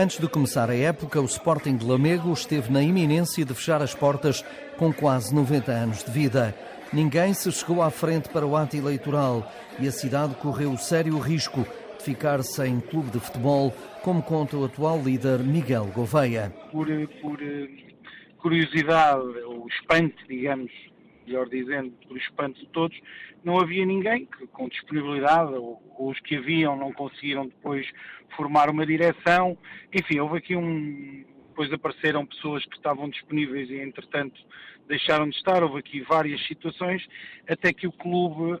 Antes de começar a época, o Sporting de Lamego esteve na iminência de fechar as portas com quase 90 anos de vida. Ninguém se chegou à frente para o ato eleitoral e a cidade correu sério risco de ficar sem clube de futebol, como conta o atual líder Miguel Gouveia. Por, por eh, curiosidade, ou espanto, digamos, melhor dizendo, por espanto de todos, não havia ninguém que, com disponibilidade, ou, ou, os que haviam não conseguiram depois formar uma direção. Enfim, houve aqui um. Depois apareceram pessoas que estavam disponíveis e, entretanto, deixaram de estar. Houve aqui várias situações, até que o clube uh,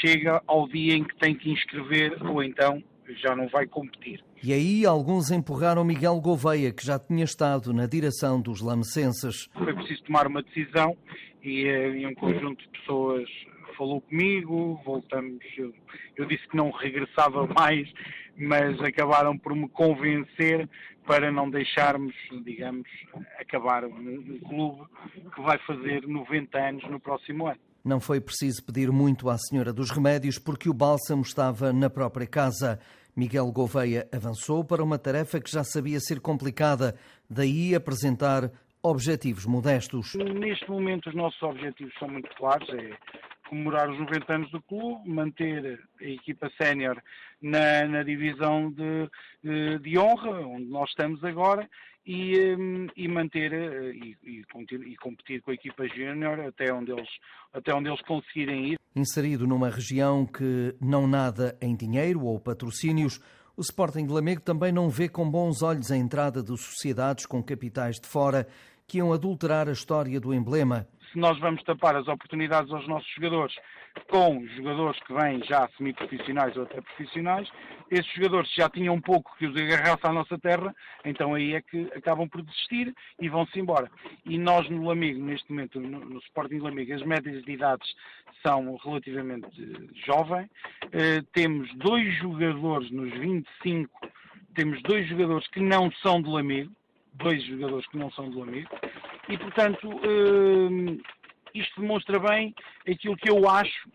chega ao dia em que tem que inscrever, ou então já não vai competir. E aí alguns empurraram Miguel Gouveia, que já tinha estado na direção dos lamecenses. Foi preciso tomar uma decisão e, eh, e um conjunto de pessoas falou comigo, voltamos, eu, eu, disse que não regressava mais, mas acabaram por me convencer para não deixarmos, digamos, acabar um, um clube que vai fazer 90 anos no próximo ano. Não foi preciso pedir muito à Senhora dos Remédios porque o bálsamo estava na própria casa. Miguel Gouveia avançou para uma tarefa que já sabia ser complicada, daí apresentar objetivos modestos. Neste momento os nossos objetivos são muito claros, é comemorar os 90 anos do clube, manter a equipa sénior na, na, divisão de, de, honra, onde nós estamos agora, e, hum, e manter eh, e, e, e, competir com a equipa júnior até onde eles até onde eles conseguirem ir. Inserido numa região que não nada em dinheiro ou patrocínios, o Sporting de Lamego também não vê com bons olhos a entrada de sociedades com capitais de fora que iam adulterar a história do emblema. Se nós vamos tapar as oportunidades aos nossos jogadores com jogadores que vêm já semi-profissionais ou até profissionais, esses jogadores já tinham um pouco que os agarrasse à nossa terra, então aí é que acabam por desistir e vão-se embora. E nós no Lamigo, neste momento, no, no Sporting Lamigo, as médias de idades são relativamente eh, temos dois jogadores nos 25, temos dois jogadores que não são do Lamigo, dois jogadores que não são do amigo, e portanto uh, isto demonstra bem aquilo que eu acho,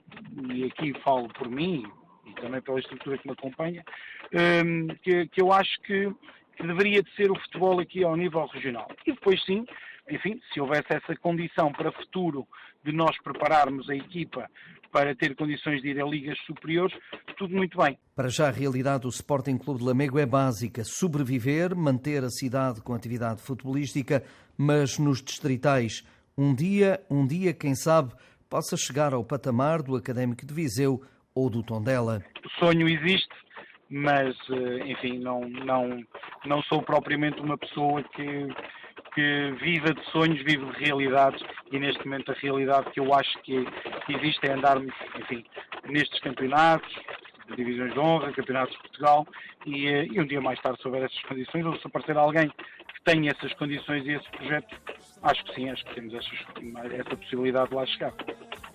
e aqui falo por mim e também pela estrutura que me acompanha, uh, que, que, eu acho que, que deveria de ser o futebol aqui ao nível regional. E depois sim, enfim, se houvesse essa condição para futuro de nós prepararmos a equipa para ter condições de ir a ligas superiores, tudo muito bem. Para já a realidade do Sporting Clube de Lamego é básica, sobreviver, manter a cidade com atividade futebolística, mas nos distritais. Um dia, um dia, quem sabe, possa chegar ao patamar do Académico de Viseu ou do Tondela. O sonho existe, mas, eh, enfim, não, não, não sou propriamente uma pessoa que que viva de sonhos, vive de realidades e neste momento a realidade que eu acho que, existe é andarmos, enfim, nestes campeonatos, de divisões de honra, campeonatos de Portugal e, eh, e um dia mais tarde, se houver essas condições, ou se aparecer alguém que tenha essas condições e esse projeto, acho que sim, acho que temos essas, essa possibilidade de lá chegar.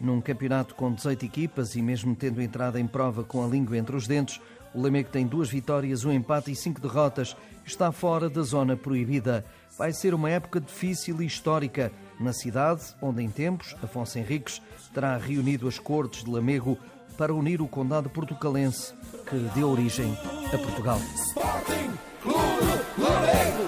Num campeonato com 18 equipas e mesmo tendo entrado em prova com a língua entre os dentes, o Lamego tem duas vitórias, um empate e cinco derrotas. Está fora da zona proibida. Vai ser uma época difícil e histórica na cidade, onde em tempos Afonso Henriques terá reunido as cortes de Lamego para unir o condado portucalense que deu origem a Portugal. Sporting Clube Lamego.